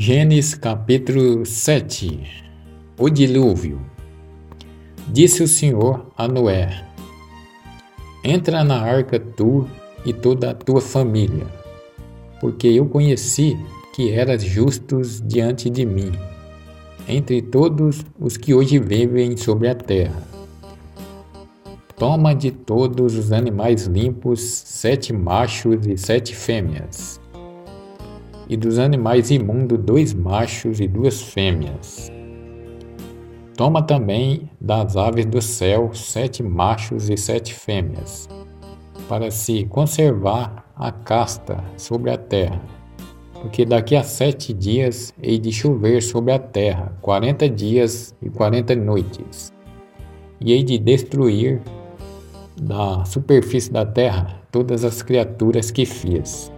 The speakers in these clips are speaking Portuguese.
Gênesis capítulo 7 O dilúvio. Disse o Senhor a Noé: Entra na arca tu e toda a tua família, porque eu conheci que eras justos diante de mim, entre todos os que hoje vivem sobre a terra. Toma de todos os animais limpos sete machos e sete fêmeas e dos animais imundos dois machos e duas fêmeas. Toma também das aves do céu sete machos e sete fêmeas, para se conservar a casta sobre a terra. Porque daqui a sete dias hei de chover sobre a terra quarenta dias e quarenta noites, e hei de destruir da superfície da terra todas as criaturas que fiz.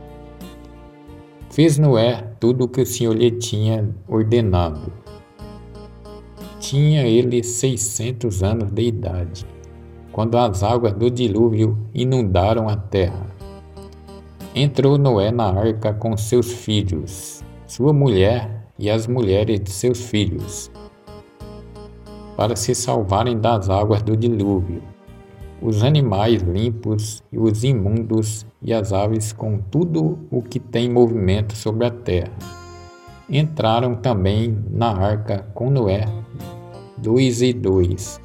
Fez Noé tudo o que o Senhor lhe tinha ordenado. Tinha ele seiscentos anos de idade, quando as águas do dilúvio inundaram a terra. Entrou Noé na arca com seus filhos, sua mulher e as mulheres de seus filhos, para se salvarem das águas do dilúvio os animais limpos e os imundos e as aves com tudo o que tem movimento sobre a terra. Entraram também na arca com Noé, dois e dois,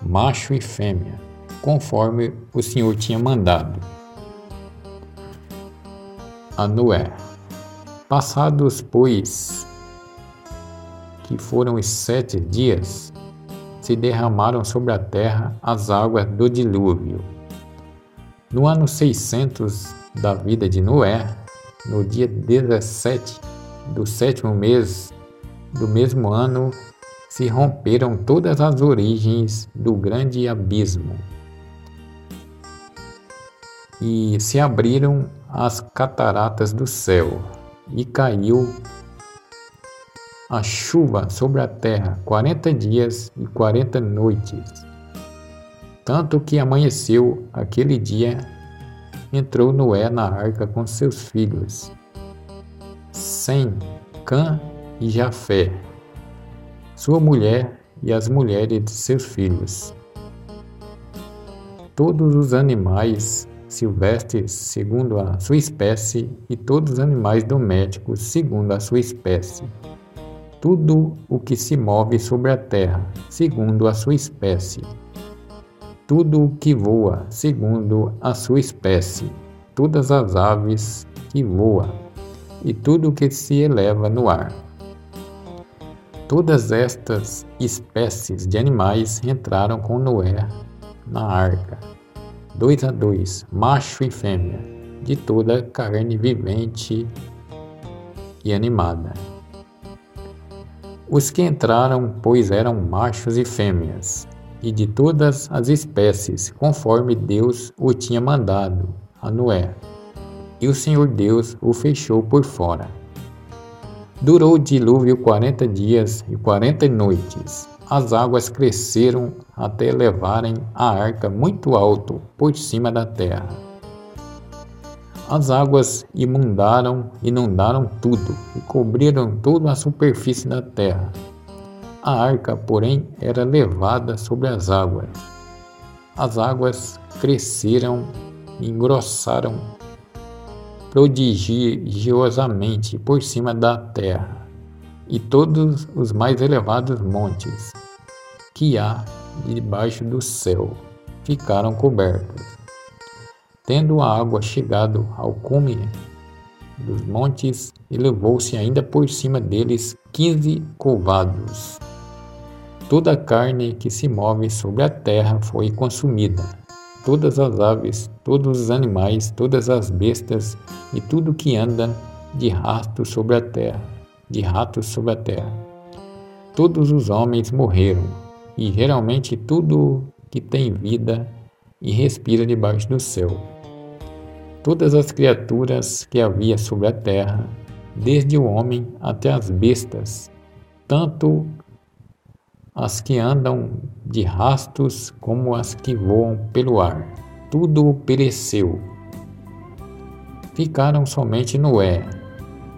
macho e fêmea, conforme o Senhor tinha mandado. A Noé. Passados, pois, que foram os sete dias, se derramaram sobre a terra as águas do dilúvio. No ano 600 da vida de Noé, no dia 17 do sétimo mês do mesmo ano, se romperam todas as origens do grande abismo e se abriram as cataratas do céu e caiu a chuva sobre a terra quarenta dias e quarenta noites. Tanto que amanheceu aquele dia, entrou Noé na arca com seus filhos, Sem, Cã e Jafé, sua mulher e as mulheres de seus filhos. Todos os animais silvestres segundo a sua espécie e todos os animais domésticos segundo a sua espécie tudo o que se move sobre a terra, segundo a sua espécie, tudo o que voa, segundo a sua espécie, todas as aves que voam, e tudo o que se eleva no ar. Todas estas espécies de animais entraram com Noé na arca, dois a dois, macho e fêmea, de toda carne vivente e animada. Os que entraram, pois, eram machos e fêmeas, e de todas as espécies, conforme Deus o tinha mandado a Noé. E o Senhor Deus o fechou por fora. Durou o dilúvio quarenta dias e quarenta noites. As águas cresceram até levarem a arca muito alto por cima da terra as águas imundaram, inundaram tudo e cobriram toda a superfície da terra. A arca, porém, era levada sobre as águas. As águas cresceram engrossaram prodigiosamente por cima da terra, e todos os mais elevados montes que há debaixo do céu ficaram cobertos. Tendo a água chegado ao cume dos montes, elevou-se ainda por cima deles quinze covados. Toda a carne que se move sobre a terra foi consumida. Todas as aves, todos os animais, todas as bestas e tudo que anda de rato sobre a terra, de ratos sobre a terra. Todos os homens morreram, e geralmente tudo que tem vida e respira debaixo do céu todas as criaturas que havia sobre a terra, desde o homem até as bestas, tanto as que andam de rastos como as que voam pelo ar. Tudo pereceu. Ficaram somente Noé,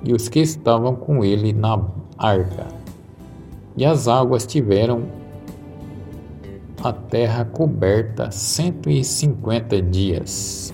e os que estavam com ele na arca. E as águas tiveram a terra coberta cento e cinquenta dias.